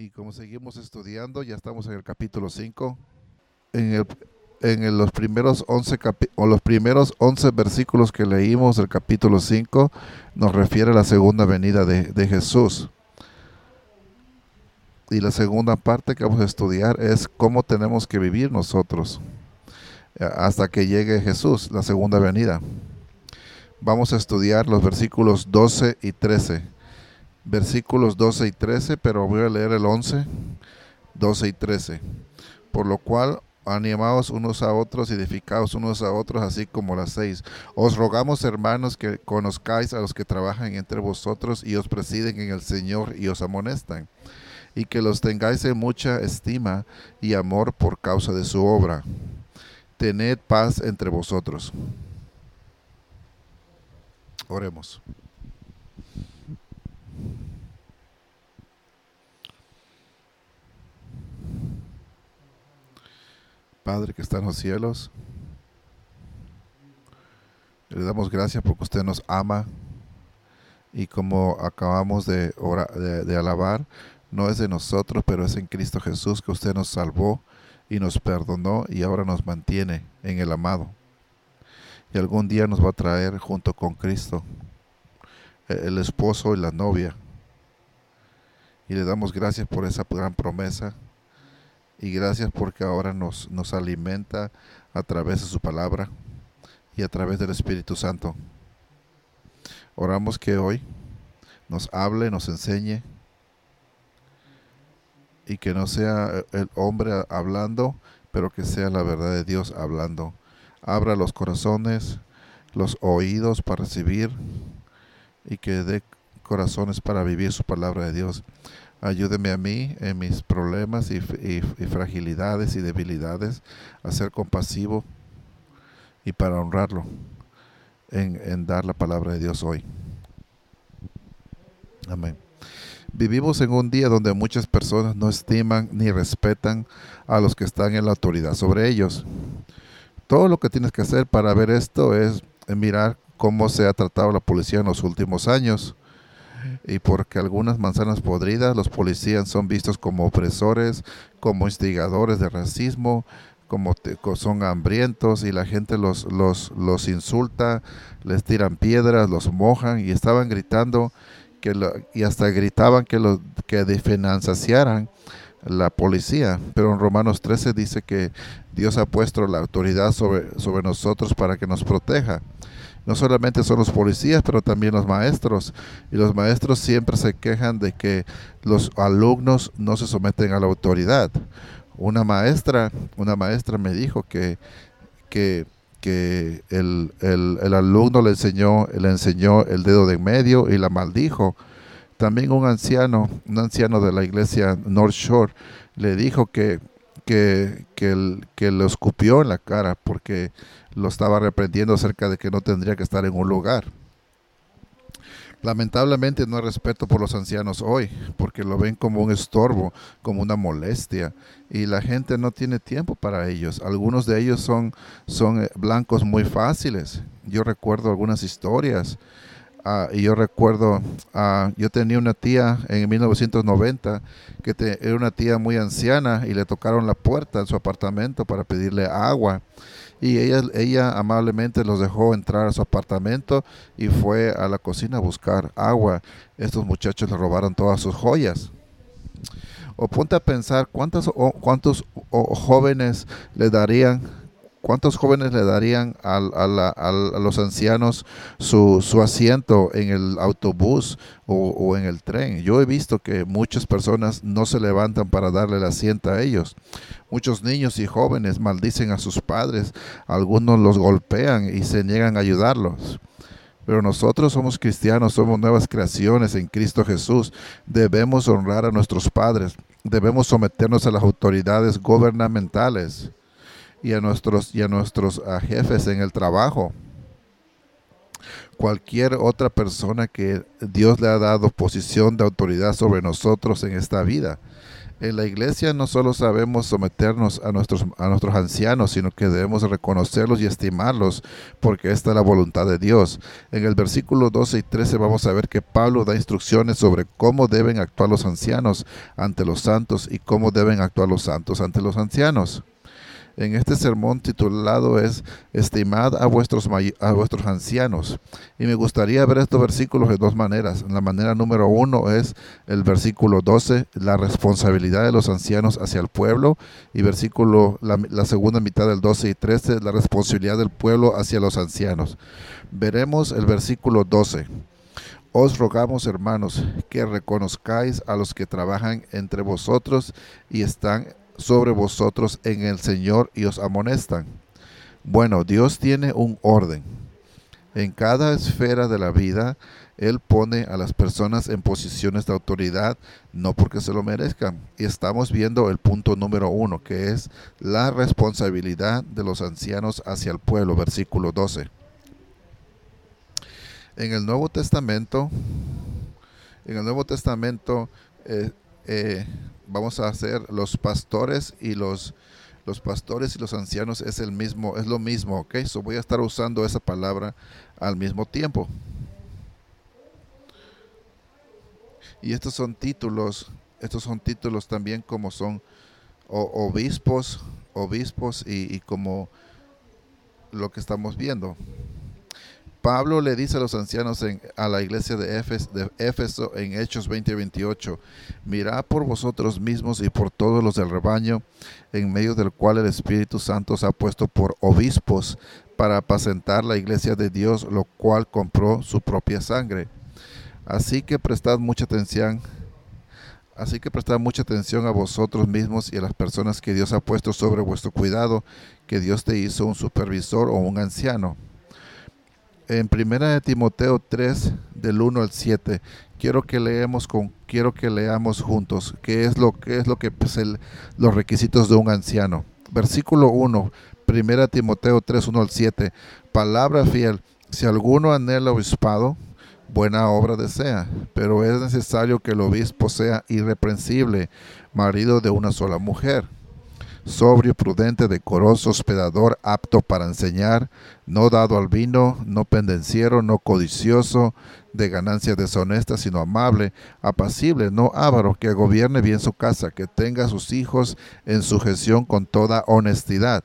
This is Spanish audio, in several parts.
Y como seguimos estudiando, ya estamos en el capítulo 5. En, el, en los, primeros 11 o los primeros 11 versículos que leímos del capítulo 5 nos refiere a la segunda venida de, de Jesús. Y la segunda parte que vamos a estudiar es cómo tenemos que vivir nosotros eh, hasta que llegue Jesús, la segunda venida. Vamos a estudiar los versículos 12 y 13 versículos 12 y 13, pero voy a leer el 11, 12 y 13. Por lo cual, animaos unos a otros, edificaos unos a otros, así como las seis. Os rogamos, hermanos, que conozcáis a los que trabajan entre vosotros y os presiden en el Señor y os amonestan, y que los tengáis en mucha estima y amor por causa de su obra. Tened paz entre vosotros. Oremos. Padre que está en los cielos, le damos gracias porque usted nos ama y como acabamos de, de, alabar, no es de nosotros, pero es en Cristo Jesús que usted nos salvó y nos perdonó y ahora nos mantiene en el amado. Y algún día nos va a traer junto con Cristo e, el esposo y la novia. Y le damos gracias por esa gran promesa y gracias porque ahora nos, nos alimenta a través de su palabra y a través del Espíritu Santo. Oramos que hoy nos hable, nos enseñe y que no sea el hombre hablando, pero que sea la verdad de Dios hablando. Abra los corazones, los oídos para recibir y que dé corazones para vivir su palabra de Dios. Ayúdeme a mí en mis problemas y, fragilidades y debilidades a ser compasivo y para honrarlo en, en dar la palabra de Dios hoy. Amén. Vivimos en un día donde muchas personas no estiman ni respetan a los que están en la autoridad sobre ellos. Todo lo que tienes que hacer para ver esto es mirar cómo se ha tratado la policía en los últimos años y porque algunas manzanas podridas los policías son vistos como opresores, como instigadores de racismo, como son hambrientos y la gente los, los, los insulta, les tiran piedras, los mojan y estaban gritando que y hasta gritaban que, lo, que financiaran la policía. Pero en Romanos 13 dice que Dios ha puesto la autoridad sobre, sobre nosotros para que nos proteja no solamente son los policías, pero también los maestros. Y los maestros siempre se quejan de que los alumnos no se someten a la autoridad. Una maestra, una maestra me dijo que, que, el, alumno le enseñó, le enseñó el dedo de en medio y la maldijo. También un anciano, un anciano de la iglesia North Shore, le dijo que, que, que, que lo escupió en la cara porque lo estaba reprendiendo acerca de que no tendría que estar en un lugar. Lamentablemente no hay respeto por los ancianos hoy, porque lo ven como un estorbo, como una molestia, y la gente no tiene tiempo para ellos. Algunos de ellos son, son eh, blancos muy fáciles. Yo recuerdo algunas historias, ah, y yo recuerdo, uh, yo tenía una tía en 1990 que era una tía muy anciana y le tocaron la puerta en su apartamento para pedirle agua y ella, ella amablemente los dejó entrar a su apartamento y fue a la cocina a buscar agua. Estos muchachos le robaron todas sus joyas. O ponte a pensar cuántos, cuántos jóvenes le darían ¿Cuántos jóvenes le darían a, los ancianos su, asiento en el autobús o, en el tren? Yo he visto que muchas personas no se levantan para darle el asiento a ellos. Muchos niños y jóvenes maldicen a sus padres, algunos los golpean y se niegan a ayudarlos. Pero nosotros somos cristianos, somos nuevas creaciones en Cristo Jesús. Debemos honrar a nuestros padres, debemos someternos a las autoridades gubernamentales y a nuestros, y a nuestros jefes en el trabajo. Cualquier otra persona que Dios le ha dado posición de autoridad sobre nosotros en esta vida. En la iglesia no solo sabemos someternos a nuestros, a nuestros ancianos, sino que debemos reconocerlos y estimarlos, porque esta es la voluntad de Dios. En el versículo 12 y 13 vamos a ver que Pablo da instrucciones sobre cómo deben actuar los ancianos ante los santos y cómo deben actuar los santos ante los ancianos en este sermón titulado es Estimad a vuestros, a vuestros ancianos. Y me gustaría ver estos versículos de dos maneras. La manera número uno es el versículo 12, la responsabilidad de los ancianos hacia el pueblo. Y versículo, la, la segunda mitad del 12 y 13, la responsabilidad del pueblo hacia los ancianos. Veremos el versículo 12. Os rogamos, hermanos, que reconozcáis a los que trabajan entre vosotros y están sobre vosotros en el Señor y os amonestan. Bueno, Dios tiene un orden. En cada esfera de la vida, Él pone a las personas en posiciones de autoridad, no porque se lo merezcan. Y estamos viendo el punto número uno, que es la responsabilidad de los ancianos hacia el pueblo, versículo 12. En el Nuevo Testamento, en el Nuevo Testamento, eh, eh, vamos a hacer los pastores y los los pastores y los ancianos es el mismo, es lo mismo, ¿ok? So voy a estar usando esa palabra al mismo tiempo. Y estos son títulos, estos son títulos también como son obispos, obispos y, y como lo que estamos viendo. Pablo le dice a los ancianos en, a la iglesia de Éfeso, en Hechos 20 y 28, mirad por vosotros mismos y por todos los del rebaño, en medio del cual el Espíritu Santo os ha puesto por obispos para apacentar la iglesia de Dios, lo cual compró su propia sangre. Así que prestad mucha atención, así que prestad mucha atención a vosotros mismos y a las personas que Dios ha puesto sobre vuestro cuidado, que Dios te hizo un supervisor o un anciano en primera de Timoteo 3 del 1 al 7 quiero que leemos con quiero que leamos juntos qué es lo que es lo que pues, los requisitos de un anciano. Versículo 1 primera Timoteo 3 1 al 7 palabra fiel si alguno anhela obispado buena obra desea pero es necesario que el obispo sea irreprensible marido de una sola mujer sobrio, prudente, decoroso, hospedador, apto para enseñar, no dado al vino, no pendenciero, no codicioso, de ganancias deshonestas, sino amable, apacible, no avaro, que gobierne bien su casa, que tenga a sus hijos en sujeción con toda honestidad.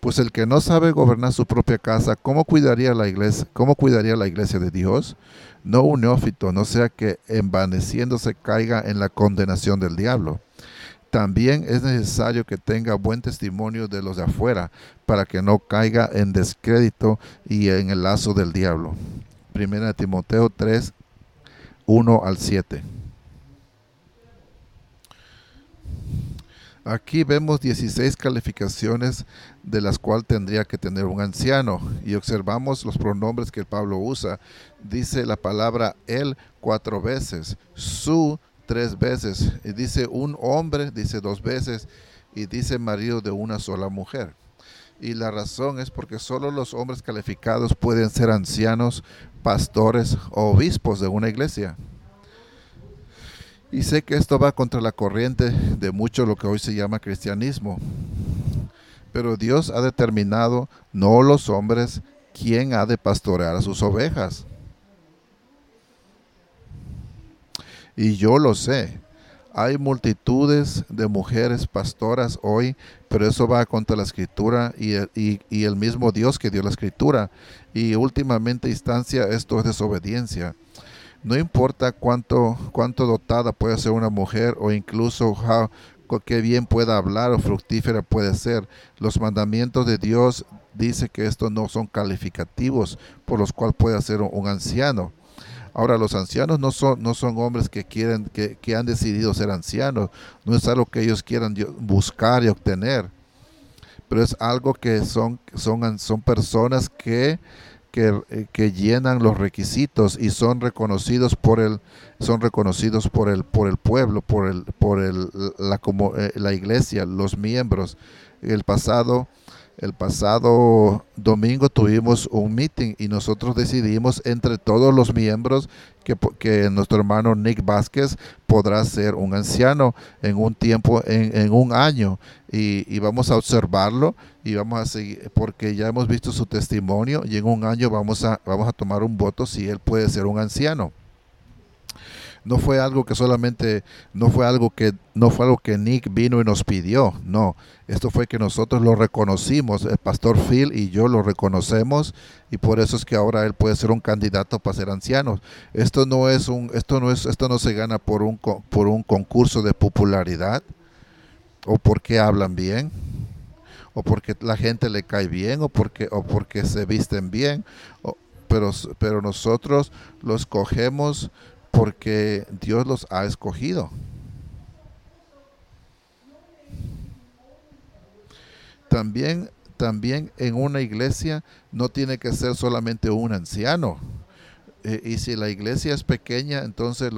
Pues el que no sabe gobernar su propia casa, ¿cómo cuidaría la iglesia, cómo cuidaría la iglesia de Dios? No un neófito, no sea que envaneciéndose caiga en la condenación del diablo. También es necesario que tenga buen testimonio de los de afuera para que no caiga en descrédito y en el lazo del diablo. Primera Timoteo 3, 1 al 7. Aquí vemos 16 calificaciones de las cuales tendría que tener un anciano y observamos los pronombres que Pablo usa. Dice la palabra él cuatro veces, su tres veces. Y dice un hombre, dice dos veces, y dice marido de una sola mujer. Y la razón es porque solo los hombres calificados pueden ser ancianos, pastores o obispos de una iglesia. Y sé que esto va contra la corriente de mucho lo que hoy se llama cristianismo. Pero Dios ha determinado, no los hombres, quién ha de pastorear a sus ovejas. Y yo lo sé. Hay multitudes de mujeres pastoras hoy, pero eso va contra la escritura y el, mismo Dios que dio la escritura. Y últimamente instancia esto es desobediencia. No importa cuánto, cuánto dotada puede ser una mujer o incluso qué bien pueda hablar o fructífera puede ser. Los mandamientos de Dios dice que estos no son calificativos por los cuales puede ser un anciano. Ahora, los ancianos no son, no son hombres que quieren, que, que han decidido ser ancianos. No es algo que ellos quieran buscar y obtener. Pero es algo que son, son, son personas que, eh, que, llenan los requisitos y son reconocidos por el, son reconocidos por el, por el pueblo, por el, por el, la, como, eh, la iglesia, los miembros. El pasado El pasado domingo tuvimos un meeting y nosotros decidimos entre todos los miembros que, nuestro hermano Nick Vázquez podrá ser un anciano en un tiempo, en, un año. Y, y, vamos a observarlo y vamos a seguir, porque ya hemos visto su testimonio y en un año vamos a, vamos a tomar un voto si él puede ser un anciano no fue algo que solamente, no fue algo que, no fue algo que Nick vino y nos pidió, no, esto fue que nosotros lo reconocimos, el pastor Phil y yo lo reconocemos y por eso es que ahora él puede ser un candidato para ser anciano. Esto no es un, esto no es, esto no se gana por un, por un concurso de popularidad o porque hablan bien o porque la gente le cae bien o porque, o porque se visten bien, pero, pero nosotros los cogemos porque Dios los ha escogido. También, también en una iglesia no tiene que ser solamente un anciano. Eh, y si la iglesia es pequeña, entonces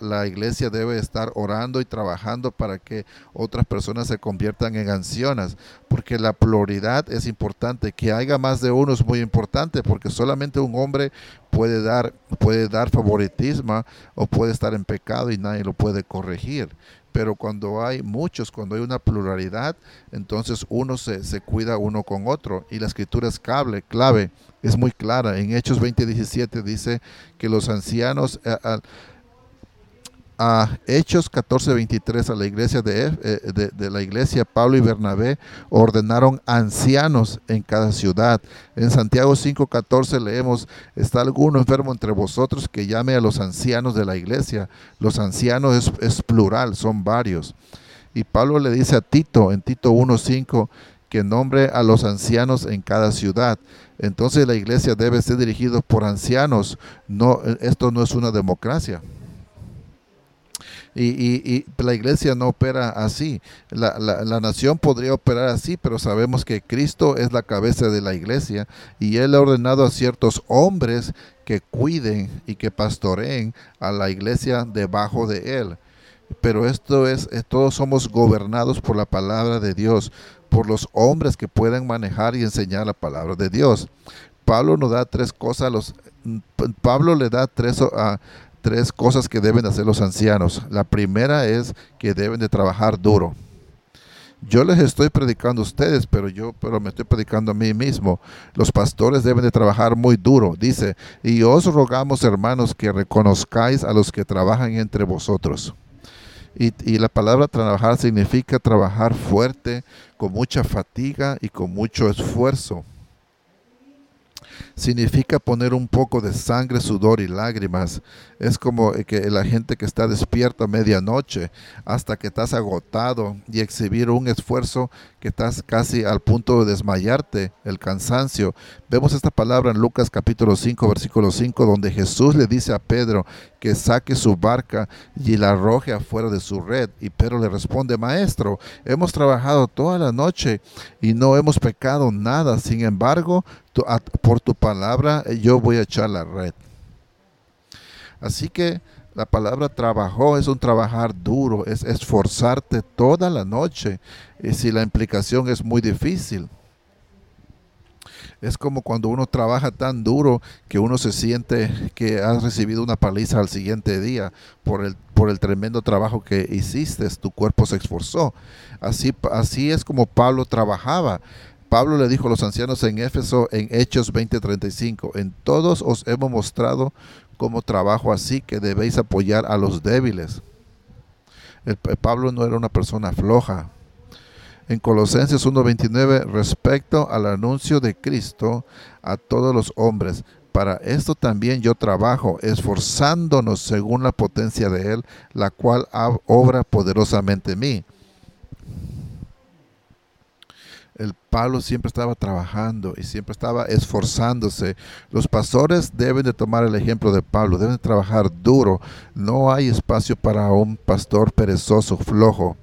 la, iglesia debe estar orando y trabajando para que otras personas se conviertan en ancianas, porque la pluralidad es importante. Que haya más de uno es muy importante, porque solamente un hombre puede dar, puede dar favoritismo o puede estar en pecado y nadie lo puede corregir. Pero cuando hay muchos, cuando hay una pluralidad, entonces uno se, se cuida uno con otro. Y la escritura es clave, clave, es muy clara. En Hechos 20:17 dice que los ancianos... Eh, Hechos 14:23 a la iglesia eh, de, de, la iglesia Pablo y Bernabé ordenaron ancianos en cada ciudad. En Santiago 5:14 leemos, está alguno enfermo entre vosotros que llame a los ancianos de la iglesia. Los ancianos es, es plural, son varios. Y Pablo le dice a Tito en Tito 1:5 que nombre a los ancianos en cada ciudad. Entonces la iglesia debe ser dirigida por ancianos. No, esto no es una democracia. Y, la iglesia no opera así. La, la, nación podría operar así, pero sabemos que Cristo es la cabeza de la iglesia y Él ha ordenado a ciertos hombres que cuiden y que pastoreen a la iglesia debajo de Él. Pero esto es, eh, todos somos gobernados por la palabra de Dios, por los hombres que pueden manejar y enseñar la palabra de Dios. Pablo nos da tres cosas, los, Pablo le da tres, a tres cosas que deben hacer los ancianos. La primera es que deben de trabajar duro. Yo les estoy predicando a ustedes, pero yo pero me estoy predicando a mí mismo. Los pastores deben de trabajar muy duro. Dice, y os rogamos, hermanos, que reconozcáis a los que trabajan entre vosotros. Y, y, la palabra trabajar significa trabajar fuerte, con mucha fatiga y con mucho esfuerzo significa poner un poco de sangre, sudor y lágrimas. Es como que la gente que está despierta a medianoche hasta que estás agotado y exhibir un esfuerzo que estás casi al punto de desmayarte, el cansancio. Vemos esta palabra en Lucas capítulo 5, versículo 5, donde Jesús le dice a Pedro que saque su barca y la arroje afuera de su red. Y Pedro le responde, maestro, hemos trabajado toda la noche y no hemos pecado nada. Sin embargo, por tu palabra eh, yo voy a echar la red. Así que la palabra trabajó es un trabajar duro, es esforzarte toda la noche. Y si la implicación es muy difícil. Es como cuando uno trabaja tan duro que uno se siente que has recibido una paliza al siguiente día por el, por el tremendo trabajo que hiciste, tu cuerpo se esforzó. Así, así es como Pablo trabajaba. Pablo le dijo a los ancianos en Éfeso en Hechos 20:35, en todos os hemos mostrado como trabajo así que debéis apoyar a los débiles. El, Pablo no era una persona floja. En Colosenses 1:29, respecto al anuncio de Cristo a todos los hombres, para esto también yo trabajo, esforzándonos según la potencia de Él, la cual obra poderosamente en mí el Pablo siempre estaba trabajando y siempre estaba esforzándose. Los pastores deben de tomar el ejemplo de Pablo, deben de trabajar duro. No hay espacio para un pastor perezoso, flojo.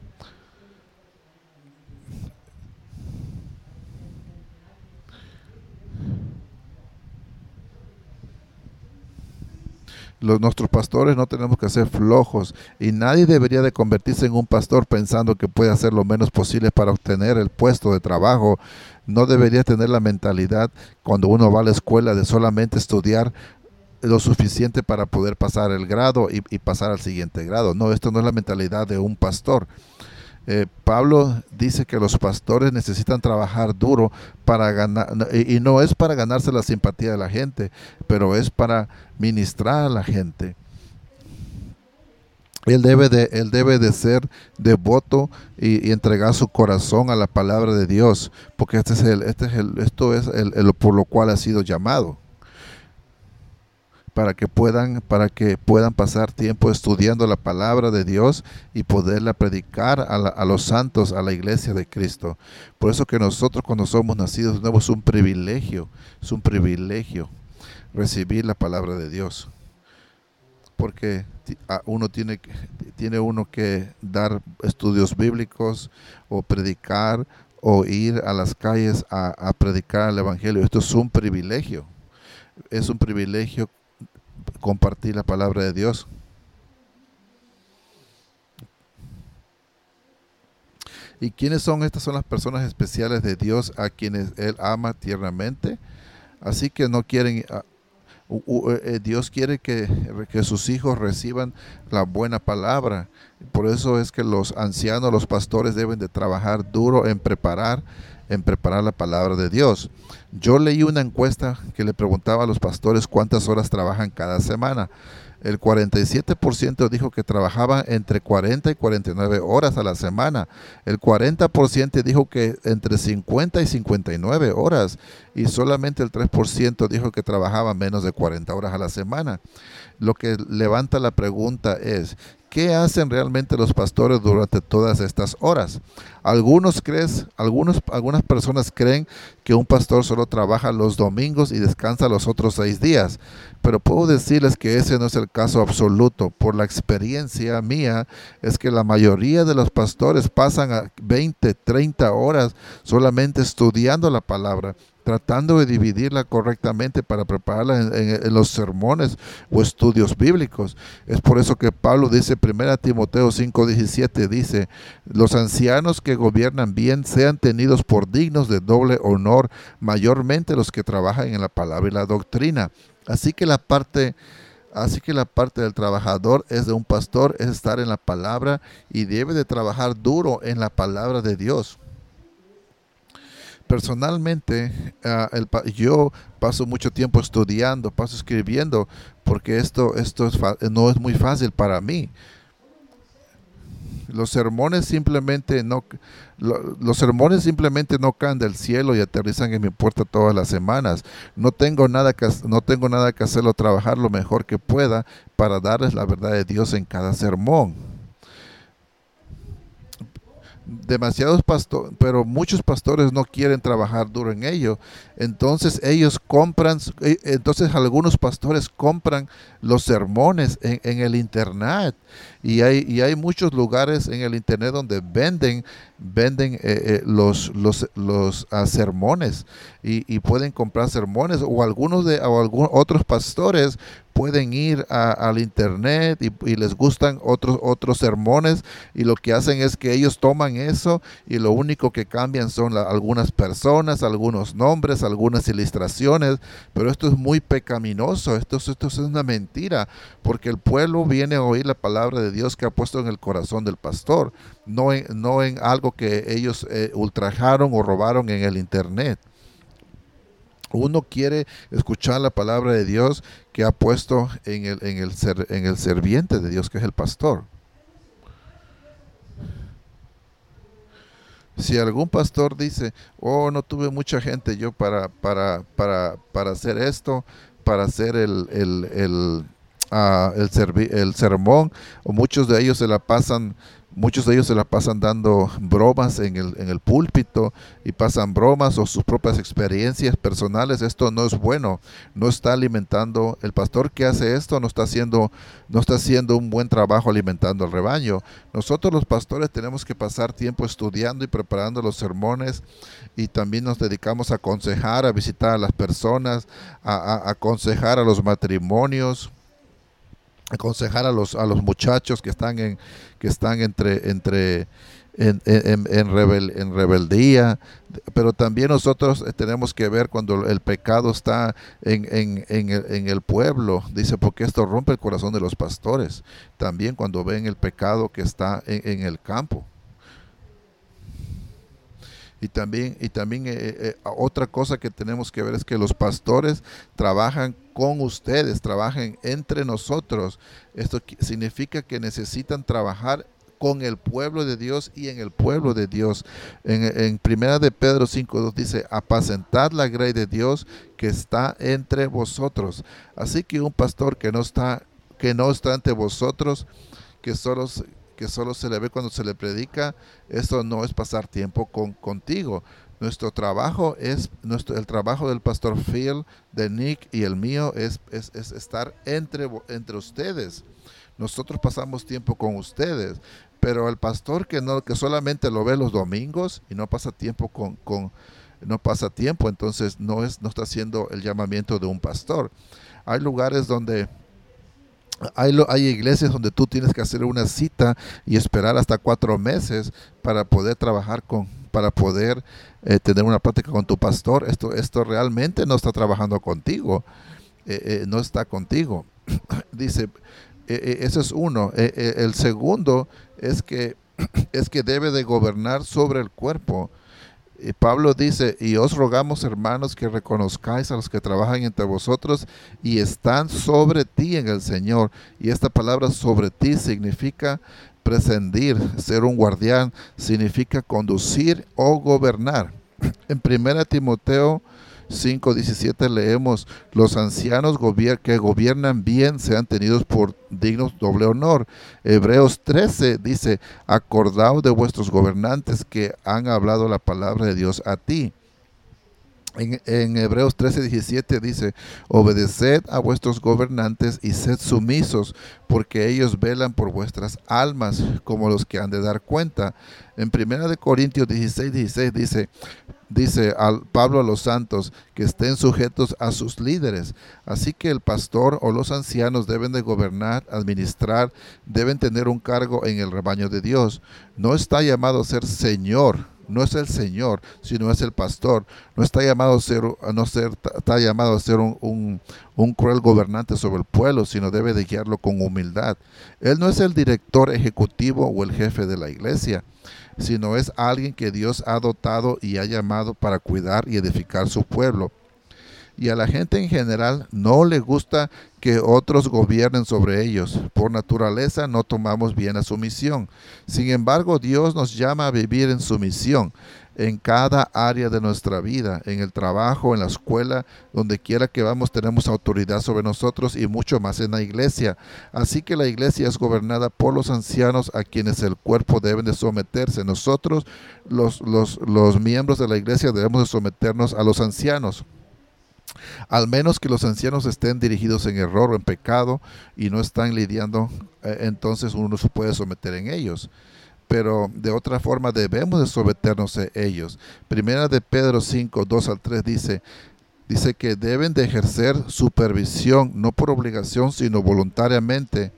Los, nuestros pastores no tenemos que ser flojos y nadie debería de convertirse en un pastor pensando que puede hacer lo menos posible para obtener el puesto de trabajo. No debería tener la mentalidad cuando uno va a la escuela de solamente estudiar lo suficiente para poder pasar el grado y, y pasar al siguiente grado. No, esto no es la mentalidad de un pastor. Eh, Pablo dice que los pastores necesitan trabajar duro para ganar, y, no es para ganarse la simpatía de la gente, pero es para ministrar a la gente. Él debe de, él debe de ser devoto y, entregar su corazón a la palabra de Dios, porque este es el, este es el, esto es el, por lo cual ha sido llamado para que puedan para que puedan pasar tiempo estudiando la palabra de Dios y poderla predicar a, los santos a la iglesia de Cristo. Por eso que nosotros cuando somos nacidos nuevos es un privilegio es un privilegio recibir la palabra de Dios. Porque uno tiene tiene uno que dar estudios bíblicos o predicar o ir a las calles a, a predicar el evangelio. Esto es un privilegio. Es un privilegio compartir la palabra de Dios. ¿Y quiénes son? Estas son las personas especiales de Dios a quienes Él ama tiernamente. Así que no quieren, eh, Dios quiere que, que, sus hijos reciban la buena palabra. Por eso es que los ancianos, los pastores deben de trabajar duro en preparar en preparar la palabra de Dios. Yo leí una encuesta que le preguntaba a los pastores cuántas horas trabajan cada semana. El 47% dijo que trabajaban entre 40 y 49 horas a la semana. El 40% dijo que entre 50 y 59 horas. Y solamente el 3% dijo que trabajaban menos de 40 horas a la semana. Lo que levanta la pregunta es, ¿Qué hacen realmente los pastores durante todas estas horas? Algunos crees, algunos, algunas personas creen que un pastor solo trabaja los domingos y descansa los otros seis días, pero puedo decirles que ese no es el caso absoluto. Por la experiencia mía es que la mayoría de los pastores pasan a 20, 30 horas solamente estudiando la palabra tratando de dividirla correctamente para prepararla en, los sermones o estudios bíblicos. Es por eso que Pablo dice, 1 Timoteo 5:17, dice, los ancianos que gobiernan bien sean tenidos por dignos de doble honor, mayormente los que trabajan en la palabra y la doctrina. Así que la parte... Así que la parte del trabajador es de un pastor, es estar en la palabra y debe de trabajar duro en la palabra de Dios personalmente, ah, yo paso mucho tiempo estudiando, paso escribiendo, porque esto, esto no es muy fácil para mí. Los sermones simplemente no, los sermones simplemente no caen del cielo y aterrizan en mi puerta todas las semanas. No tengo nada que, no tengo nada que hacerlo, trabajar lo mejor que pueda para darles la verdad de Dios en cada sermón demasiados pastores, pero muchos pastores no quieren trabajar duro en ello. Entonces ellos compran, eh, entonces algunos pastores compran los sermones en, el internet y hay, y hay muchos lugares en el internet donde venden, venden eh, eh, los, los, los ah, sermones y, pueden comprar sermones o algunos de o algunos otros pastores pueden ir al internet y, les gustan otros otros sermones y lo que hacen es que ellos toman eso y lo único que cambian son algunas personas, algunos nombres, algunas ilustraciones, pero esto es muy pecaminoso, esto, esto es una mentira, porque el pueblo viene a oír la palabra de Dios que ha puesto en el corazón del pastor, no en, no en algo que ellos eh, ultrajaron o robaron en el internet. Uno quiere escuchar la palabra de Dios que ha puesto en el, en el, ser, en el serviente de Dios, que es el pastor. Si algún pastor dice, oh, no tuve mucha gente yo para, para, para, para hacer esto, para hacer el, el, el, uh, el, el sermón, o muchos de ellos se la pasan Muchos de ellos se la pasan dando bromas en el, en el púlpito y pasan bromas o sus propias experiencias personales. Esto no es bueno. No está alimentando. El pastor que hace esto no está haciendo, no está haciendo un buen trabajo alimentando al rebaño. Nosotros los pastores tenemos que pasar tiempo estudiando y preparando los sermones y también nos dedicamos a aconsejar, a visitar a las personas, a, a aconsejar a los matrimonios aconsejar a los, a los muchachos que están, en, que están entre, entre en, en, en, rebel, en, rebeldía, pero también nosotros eh, tenemos que ver cuando el pecado está en, el, el, pueblo, dice, porque esto rompe el corazón de los pastores, también cuando ven el pecado que está en, el campo. Y también, y también eh, eh, otra cosa que tenemos que ver es que los pastores trabajan con ustedes, trabajan entre nosotros. Esto significa que necesitan trabajar con el pueblo de Dios y en el pueblo de Dios. En, en primera de Pedro 5.2 dice, apacentad la grey de Dios que está entre vosotros. Así que un pastor que no está, que no está entre vosotros, que solo, que solo se le ve cuando se le predica, esto no es pasar tiempo con, contigo. Nuestro trabajo es, nuestro, el trabajo del pastor Phil, de Nick y el mío es, es, es estar entre, entre ustedes. Nosotros pasamos tiempo con ustedes, pero el pastor que no que solamente lo ve los domingos y no pasa tiempo con, con no pasa tiempo, entonces no es no está haciendo el llamamiento de un pastor. Hay lugares donde hay, hay iglesias donde tú tienes que hacer una cita y esperar hasta cuatro meses para poder trabajar con, para poder eh, tener una práctica con tu pastor. Esto, esto realmente no está trabajando contigo, eh, eh, no está contigo. Dice, ese es uno. el segundo es que, es que debe de gobernar sobre el cuerpo. Y Pablo dice, y os rogamos hermanos que reconozcáis a los que trabajan entre vosotros y están sobre ti en el Señor. Y esta palabra sobre ti significa prescindir, ser un guardián, significa conducir o gobernar. En 1 Timoteo 5.17 leemos, los ancianos que gobiernan bien sean tenidos por dignos doble honor. Hebreos 13 dice, acordaos de vuestros gobernantes que han hablado la palabra de Dios a ti. En, Hebreos 13, 17 dice, obedeced a vuestros gobernantes y sed sumisos, porque ellos velan por vuestras almas como los que han de dar cuenta. En 1 Corintios 16, 16 dice, dice al Pablo a los santos que estén sujetos a sus líderes. Así que el pastor o los ancianos deben de gobernar, administrar, deben tener un cargo en el rebaño de Dios. No está llamado a ser señor, no es el señor, sino es el pastor. No está llamado a ser, no ser, está llamado a ser un, un cruel gobernante sobre el pueblo, sino debe de guiarlo con humildad. Él no es el director ejecutivo o el jefe de la iglesia sino es alguien que Dios ha dotado y ha llamado para cuidar y edificar su pueblo. Y a la gente en general no le gusta que otros gobiernen sobre ellos. Por naturaleza no tomamos bien a su misión. Sin embargo, Dios nos llama a vivir en su misión en cada área de nuestra vida, en el trabajo, en la escuela, donde quiera que vamos tenemos autoridad sobre nosotros y mucho más en la iglesia. Así que la iglesia es gobernada por los ancianos a quienes el cuerpo deben de someterse. Nosotros, los, los, los miembros de la iglesia, debemos de someternos a los ancianos. Al menos que los ancianos estén dirigidos en error o en pecado y no están lidiando, eh, entonces uno se puede someter en ellos pero de otra forma debemos de someternos a ellos. Primera de Pedro 5, 2 al 3 dice, dice que deben de ejercer supervisión, no por obligación, sino voluntariamente,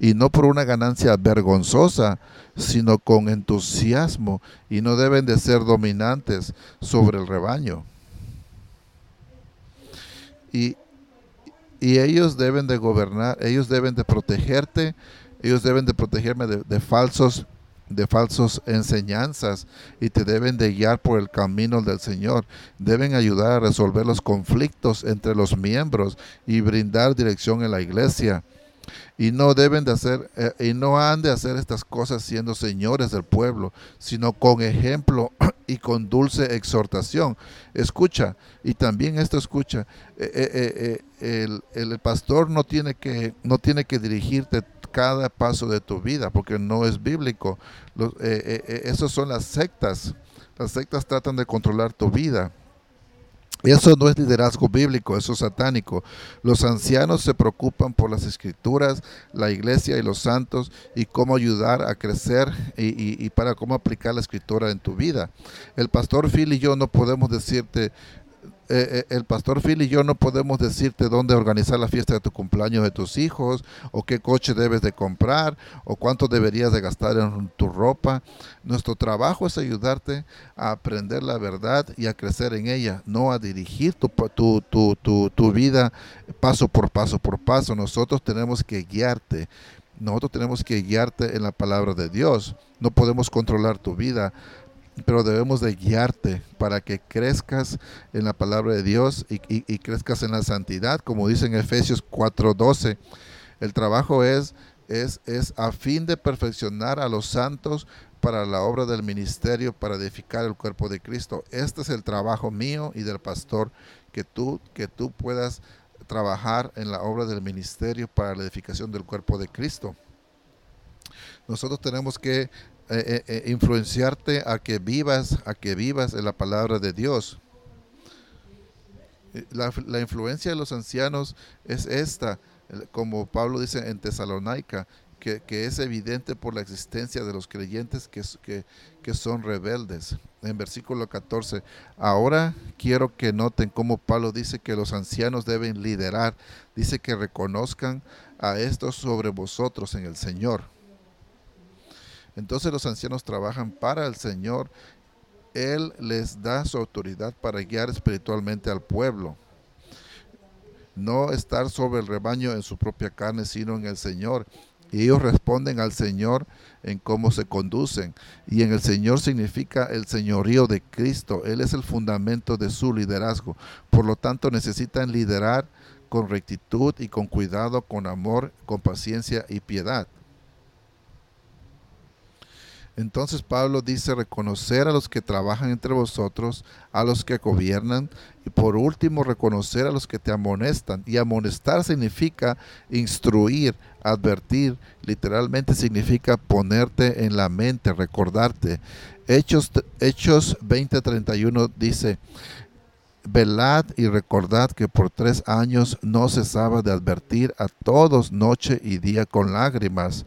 y no por una ganancia vergonzosa, sino con entusiasmo, y no deben de ser dominantes sobre el rebaño. Y, y ellos deben de gobernar, ellos deben de protegerte, ellos deben de protegerme de, falsos de falsas enseñanzas y te deben de guiar por el camino del Señor. Deben ayudar a resolver los conflictos entre los miembros y brindar dirección en la iglesia. Y no deben de hacer eh, y no han de hacer estas cosas siendo señores del pueblo, sino con ejemplo y con dulce exhortación. Escucha, y también esto escucha, eh, eh, el, el pastor no tiene que no tiene que dirigirte cada paso de tu vida, porque no es bíblico. Los, eh, eh, eh, esas son las sectas. Las sectas tratan de controlar tu vida. Eso no es liderazgo bíblico, eso es satánico. Los ancianos se preocupan por las escrituras, la iglesia y los santos y cómo ayudar a crecer y, para cómo aplicar la escritura en tu vida. El pastor Phil y yo no podemos decirte, eh, el pastor Phil y yo no podemos decirte dónde organizar la fiesta de tu cumpleaños de tus hijos, o qué coche debes de comprar, o cuánto deberías de gastar en tu ropa. Nuestro trabajo es ayudarte a aprender la verdad y a crecer en ella, no a dirigir tu, tu, tu, tu vida paso por paso por paso. Nosotros tenemos que guiarte. Nosotros tenemos que guiarte en la palabra de Dios. No podemos controlar tu vida, pero debemos de guiarte para que crezcas en la palabra de Dios y, crezcas en la santidad, como dice en Efesios 4:12. El trabajo es, es, es a fin de perfeccionar a los santos para la obra del ministerio, para edificar el cuerpo de Cristo. Este es el trabajo mío y del pastor, que tú, que tú puedas trabajar en la obra del ministerio para la edificación del cuerpo de Cristo. Nosotros tenemos que eh, eh, eh, influenciarte a que vivas, a que vivas en la palabra de Dios. La, la, influencia de los ancianos es esta, como Pablo dice en Tesalónica, que, que, es evidente por la existencia de los creyentes que, que, que, son rebeldes. En versículo 14, ahora quiero que noten cómo Pablo dice que los ancianos deben liderar, dice que reconozcan a estos sobre vosotros en el Señor. Entonces los ancianos trabajan para el Señor. Él les da su autoridad para guiar espiritualmente al pueblo. No estar sobre el rebaño en su propia carne, sino en el Señor. Y ellos responden al Señor en cómo se conducen. Y en el Señor significa el señorío de Cristo. Él es el fundamento de su liderazgo. Por lo tanto, necesitan liderar con rectitud y con cuidado, con amor, con paciencia y piedad. Entonces Pablo dice reconocer a los que trabajan entre vosotros, a los que gobiernan, y por último reconocer a los que te amonestan. Y amonestar significa instruir, advertir, literalmente significa ponerte en la mente, recordarte. Hechos, Hechos 20:31 dice, velad y recordad que por tres años no cesaba de advertir a todos noche y día con lágrimas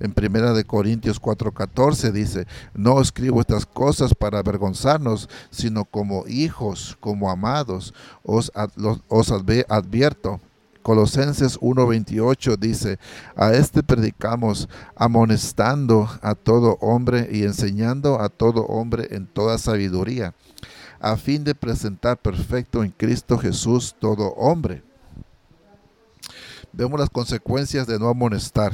en Primera de Corintios 4:14 dice, no escribo estas cosas para avergonzarnos, sino como hijos, como amados, os, os advierto. Colosenses 1:28 dice, a este predicamos, amonestando a todo hombre y enseñando a todo hombre en toda sabiduría, a fin de presentar perfecto en Cristo Jesús todo hombre. Vemos las consecuencias de no amonestar.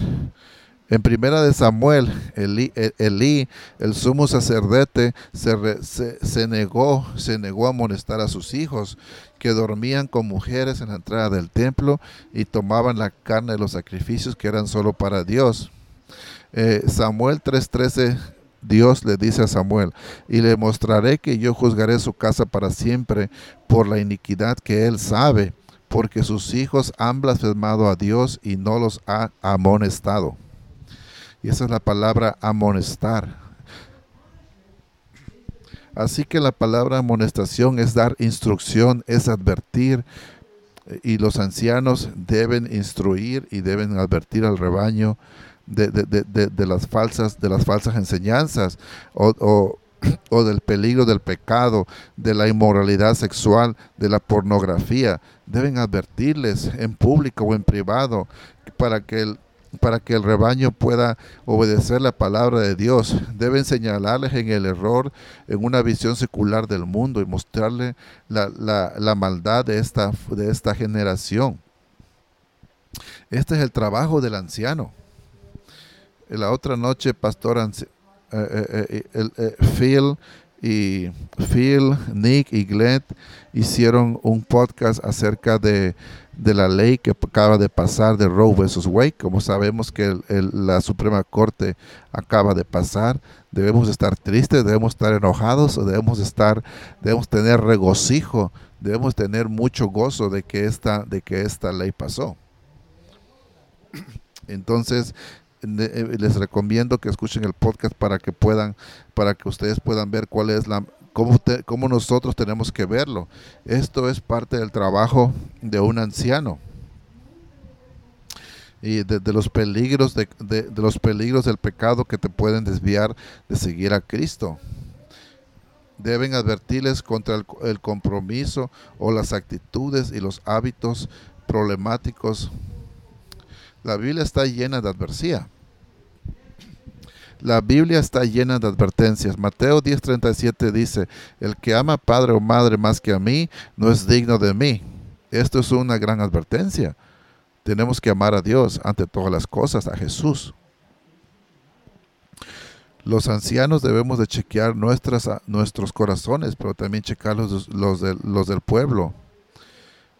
En primera de Samuel, Elí, el sumo sacerdote, se, se, negó, se negó a amonestar a sus hijos que dormían con mujeres en la entrada del templo y tomaban la carne de los sacrificios que eran solo para Dios. Eh, Samuel 3:13 Dios le dice a Samuel, y le mostraré que yo juzgaré su casa para siempre por la iniquidad que él sabe, porque sus hijos han blasfemado a Dios y no los ha amonestado. Y esa es la palabra amonestar. Así que la palabra amonestación es dar instrucción, es advertir. Y los ancianos deben instruir y deben advertir al rebaño de, las, falsas, de las falsas enseñanzas o, o del peligro del pecado, de la inmoralidad sexual, de la pornografía. Deben advertirles en público o en privado para que el para que el rebaño pueda obedecer la palabra de Dios. Deben señalarles en el error, en una visión secular del mundo y mostrarle la, maldad de esta, de esta generación. Este es el trabajo del anciano. En la otra noche, pastor eh, eh, eh, Phil y Phil, Nick y Glenn hicieron un podcast acerca de de la ley que acaba de pasar de Roe versus Wade. Como sabemos que la Suprema Corte acaba de pasar, debemos estar tristes, debemos estar enojados, debemos estar, debemos tener regocijo, debemos tener mucho gozo de que esta, de que esta ley pasó. Entonces, eh, les recomiendo que escuchen el podcast para que puedan, para que ustedes puedan ver cuál es la, cómo, nosotros tenemos que verlo. Esto es parte del trabajo de un anciano y de, los peligros de, los peligros del pecado que te pueden desviar de seguir a Cristo. deben advertirles contra el, el compromiso o las actitudes y los hábitos problemáticos. La Biblia está llena de adversidad. La Biblia está llena de advertencias. Mateo 10:37 dice, el que ama a padre o madre más que a mí, no es digno de mí. Esto es una gran advertencia. Tenemos que amar a Dios ante todas las cosas, a Jesús. Los ancianos debemos de chequear nuestras, nuestros corazones, pero también checar los, los, los del pueblo.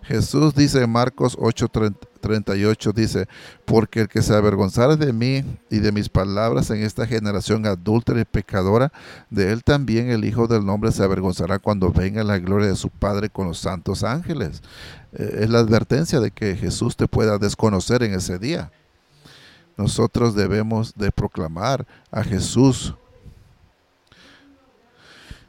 Jesús dice en Marcos 8:38, dice, porque el que se avergonzara de mí y de mis palabras en esta generación adúltera y pecadora, de él también el Hijo del Hombre se avergonzará cuando venga la gloria de su Padre con los santos ángeles. Eh, es la advertencia de que Jesús te pueda desconocer en ese día. Nosotros debemos de proclamar a Jesús.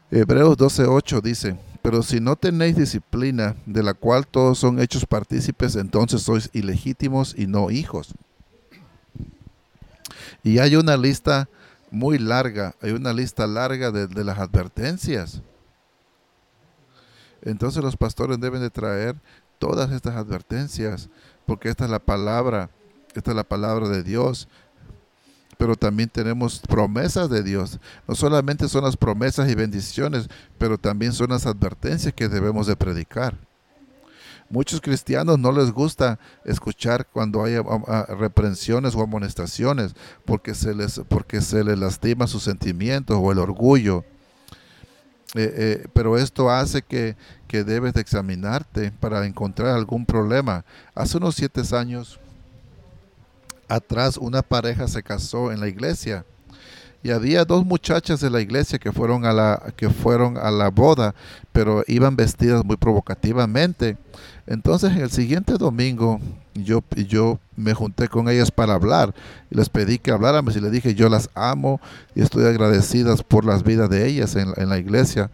Hebreos 12:8 dice, pero si no tenéis disciplina, de la cual todos son hechos partícipes, entonces sois ilegítimos y no hijos. Y hay una lista muy larga, hay una lista larga de, las advertencias. Entonces los pastores deben de traer todas estas advertencias, porque esta es la palabra, esta es la palabra de Dios pero también tenemos promesas de Dios. No solamente son las promesas y bendiciones, pero también son las advertencias que debemos de predicar. Muchos cristianos no les gusta escuchar cuando hay reprensiones o amonestaciones porque se les, porque se les lastima sus sentimientos o el orgullo. Eh, eh, pero esto hace que, que debes de examinarte para encontrar algún problema. Hace unos siete años atrás una pareja se casó en la iglesia y había dos muchachas de la iglesia que fueron a la que fueron a la boda, pero iban vestidas muy provocativamente. Entonces, en el siguiente domingo yo yo me junté con ellas para hablar y les pedí que hablaran y les dije, "Yo las amo y estoy agradecidas por las vidas de ellas en, en la iglesia."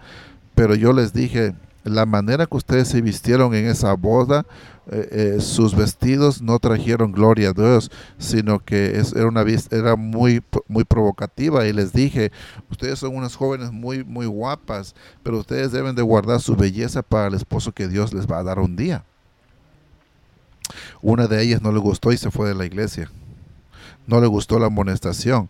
Pero yo les dije, la manera que ustedes se vistieron en esa boda, eh, eh, sus vestidos no trajeron gloria a Dios, sino que es, era una era muy, muy provocativa. Y les dije, ustedes son unas jóvenes muy, muy guapas, pero ustedes deben de guardar su belleza para el esposo que Dios les va a dar un día. Una de ellas no le gustó y se fue de la iglesia. No le gustó la amonestación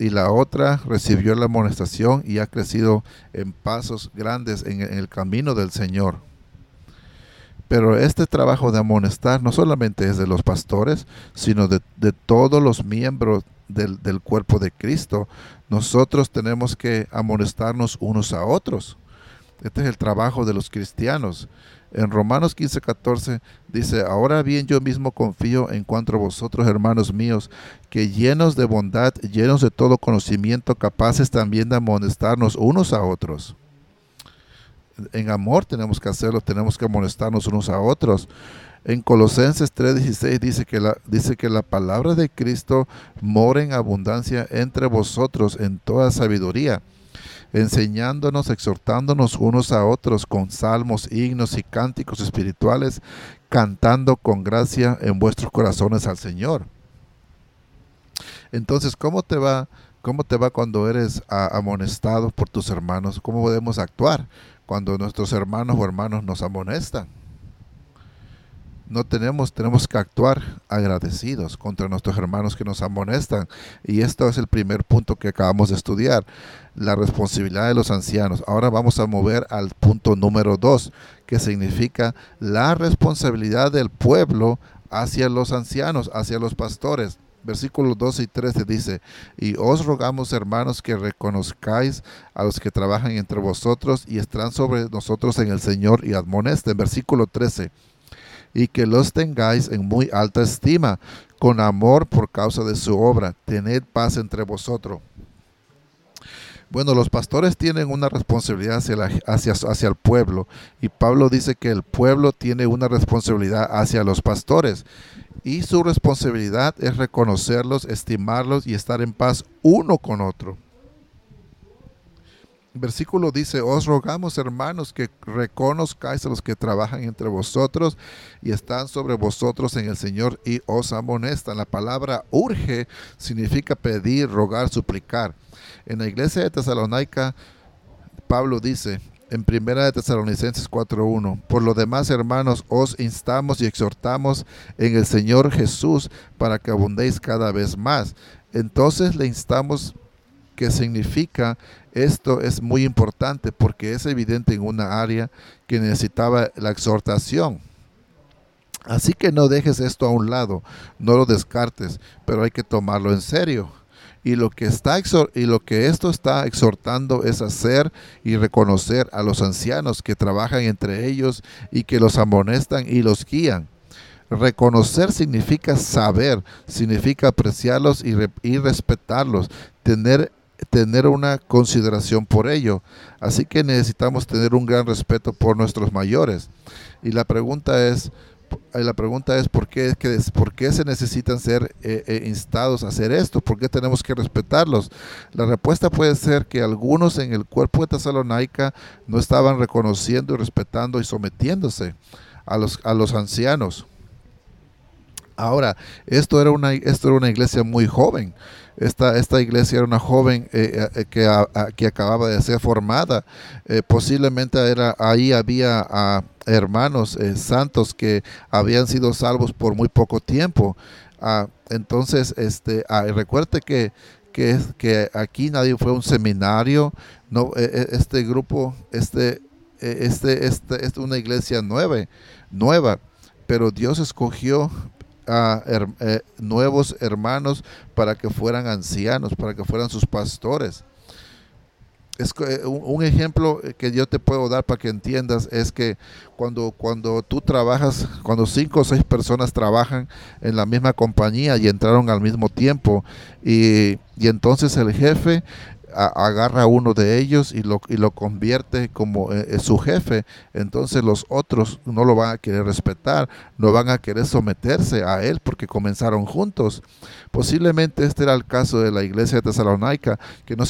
y la otra recibió la amonestación y ha crecido en pasos grandes en, el camino del Señor. Pero este trabajo de amonestar no solamente es de los pastores, sino de, todos los miembros del, del, cuerpo de Cristo. Nosotros tenemos que amonestarnos unos a otros. Este es el trabajo de los cristianos. En Romanos 15, 14 dice, ahora bien yo mismo confío en cuanto a vosotros, hermanos míos, que llenos de bondad, llenos de todo conocimiento, capaces también de amonestarnos unos a otros. En amor tenemos que hacerlo, tenemos que amonestarnos unos a otros. En Colosenses 3:16 dice que la dice que la palabra de Cristo mora en abundancia entre vosotros en toda sabiduría enseñándonos, exhortándonos unos a otros con salmos, himnos y cánticos espirituales, cantando con gracia en vuestros corazones al Señor. Entonces, ¿cómo te va? ¿Cómo te va cuando eres amonestado por tus hermanos? ¿Cómo podemos actuar cuando nuestros hermanos o hermanos nos amonestan? no tenemos, tenemos que actuar agradecidos contra nuestros hermanos que nos amonestan. Y esto es el primer punto que acabamos de estudiar, la responsabilidad de los ancianos. Ahora vamos a mover al punto número dos, que significa la responsabilidad del pueblo hacia los ancianos, hacia los pastores. Versículos 12 y 13 dice, y os rogamos hermanos que reconozcáis a los que trabajan entre vosotros y están sobre nosotros en el Señor y admonesten. Versículo 13 y que los tengáis en muy alta estima, con amor por causa de su obra. Tened paz entre vosotros. Bueno, los pastores tienen una responsabilidad hacia, hacia, el pueblo y Pablo dice que el pueblo tiene una responsabilidad hacia los pastores y su responsabilidad es reconocerlos, estimarlos y estar en paz uno con otro versículo dice, os rogamos hermanos que reconozcáis a los que trabajan entre vosotros y están sobre vosotros en el Señor y os amonestan. La palabra urge significa pedir, rogar, suplicar. En la iglesia de Tesalónica, Pablo dice en Primera de Tesalonicenses 4:1, por lo demás, hermanos, os instamos y exhortamos en el Señor Jesús para que abundéis cada vez más. Entonces le instamos que significa esto es muy importante porque es evidente en una área que necesitaba la exhortación. Así que no dejes esto a un lado, no lo descartes, pero hay que tomarlo en serio. Y lo que está y lo que esto está exhortando es hacer y reconocer a los ancianos que trabajan entre ellos y que los amonestan y los guían. Reconocer significa saber, significa apreciarlos y, y respetarlos, tener tener una consideración por ello. Así que necesitamos tener un gran respeto por nuestros mayores. Y la pregunta es, la pregunta es ¿por qué, por qué se necesitan ser eh, eh, instados a hacer esto? ¿Por qué tenemos que respetarlos? La respuesta puede ser que algunos en el cuerpo de Tesalónica no estaban reconociendo y respetando y sometiéndose a los, a los ancianos. Ahora, esto era una, esto era una iglesia muy joven. Esta, esta iglesia era una joven eh, que, que, acababa de ser formada. posiblemente era, ahí había hermanos eh, santos que habían sido salvos por muy poco tiempo. Ah, entonces, este, ah, recuerde que, que, que, aquí nadie fue un seminario, no, este grupo, este, este, este, es una iglesia nueva, nueva, pero Dios escogió a eh, nuevos hermanos para que fueran ancianos, para que fueran sus pastores. Es eh, un ejemplo que yo te puedo dar para que entiendas es que cuando, cuando tú trabajas, cuando cinco o seis personas trabajan en la misma compañía y entraron al mismo tiempo y, y entonces el jefe agarra a uno de ellos y lo, y lo convierte como eh, eh, su jefe, entonces los otros no lo van a querer respetar, no van a querer someterse a él porque comenzaron juntos. Posiblemente este era el caso de la iglesia de Tesalónica, que no se